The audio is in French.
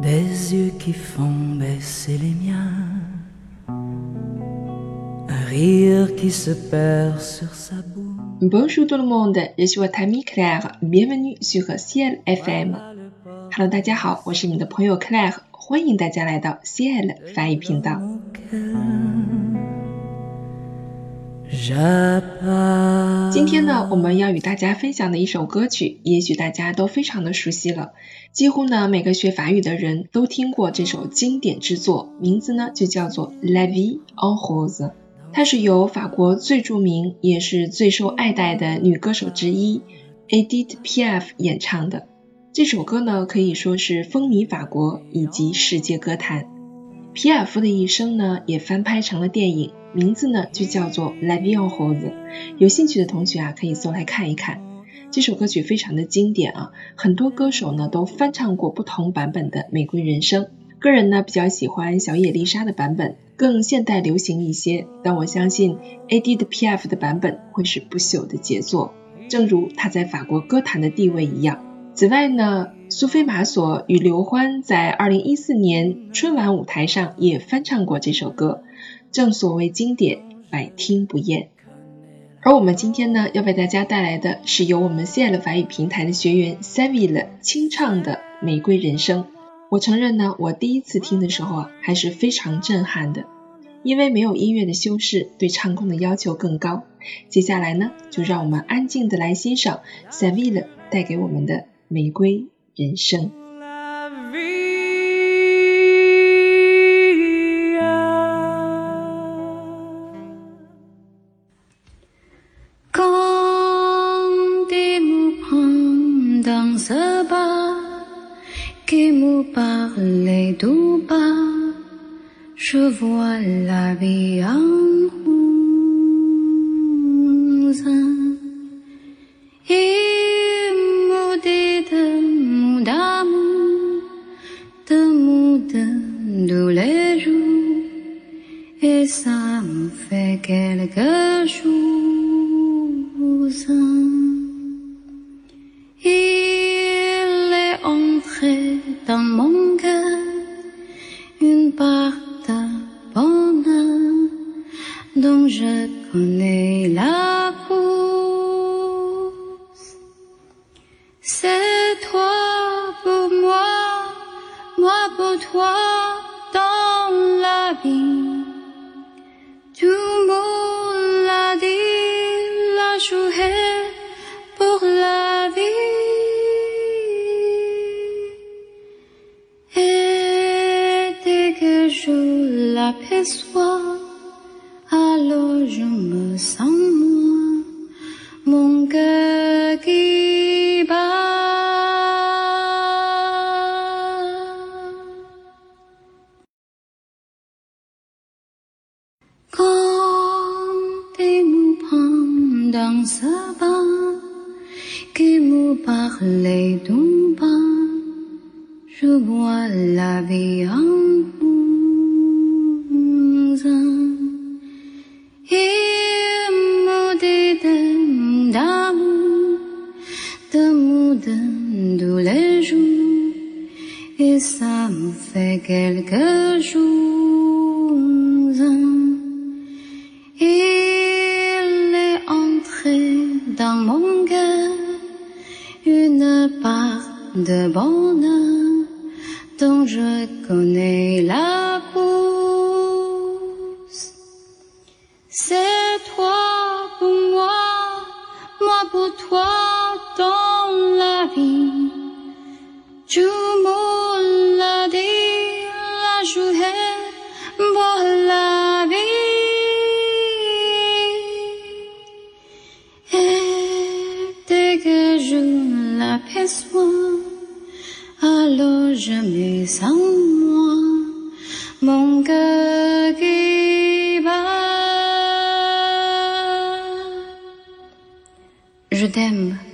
des yeux qui font baisser les miens, un rire qui se perd sur sa bouche. Bonjour tout le monde, je suis votre ami Claire, bienvenue sur Ciel FM. Hello，大家好，我是你们的朋友 Claire，欢迎大家来到 Ciel 翻译频道。 今天呢，我们要与大家分享的一首歌曲，也许大家都非常的熟悉了，几乎呢每个学法语的人都听过这首经典之作，名字呢就叫做《La Vie en Rose》。它是由法国最著名也是最受爱戴的女歌手之一 Edith Piaf 演唱的。这首歌呢可以说是风靡法国以及世界歌坛。皮尔夫的一生呢也翻拍成了电影，名字呢就叫做《La Vie en Rose》。有兴趣的同学啊可以搜来看一看。这首歌曲非常的经典啊，很多歌手呢都翻唱过不同版本的《玫瑰人生》。个人呢比较喜欢小野丽莎的版本，更现代流行一些。但我相信 AD 的 PF 的版本会是不朽的杰作，正如她在法国歌坛的地位一样。此外呢，苏菲玛索与刘欢在2014年春晚舞台上也翻唱过这首歌，正所谓经典，百听不厌。而我们今天呢，要为大家带来的是由我们 c l 法语平台的学员 Savile 清唱的《玫瑰人生》。我承认呢，我第一次听的时候啊，还是非常震撼的，因为没有音乐的修饰，对唱功的要求更高。接下来呢，就让我们安静的来欣赏 Savile 带给我们的《玫瑰人生。Quelque chose. Il est entré dans mon cœur une part de dont je connais la cause. C'est toi pour moi, moi pour toi dans la vie. L'aperçois, alors je me sens moi, mon cœur qui bat. Quand des prennent dans ce bain, qui me parlait d'un bain, je vois la vie en de tous les jours, et ça me fait quelque chose. Il est entré dans mon cœur une part de bonheur dont je connais la cause. C'est toi pour moi, moi pour toi fin tu molla di la juhe bolla vi et dès que je la l'aperçois alors je me sens moi mon cœur qui bat je t'aime.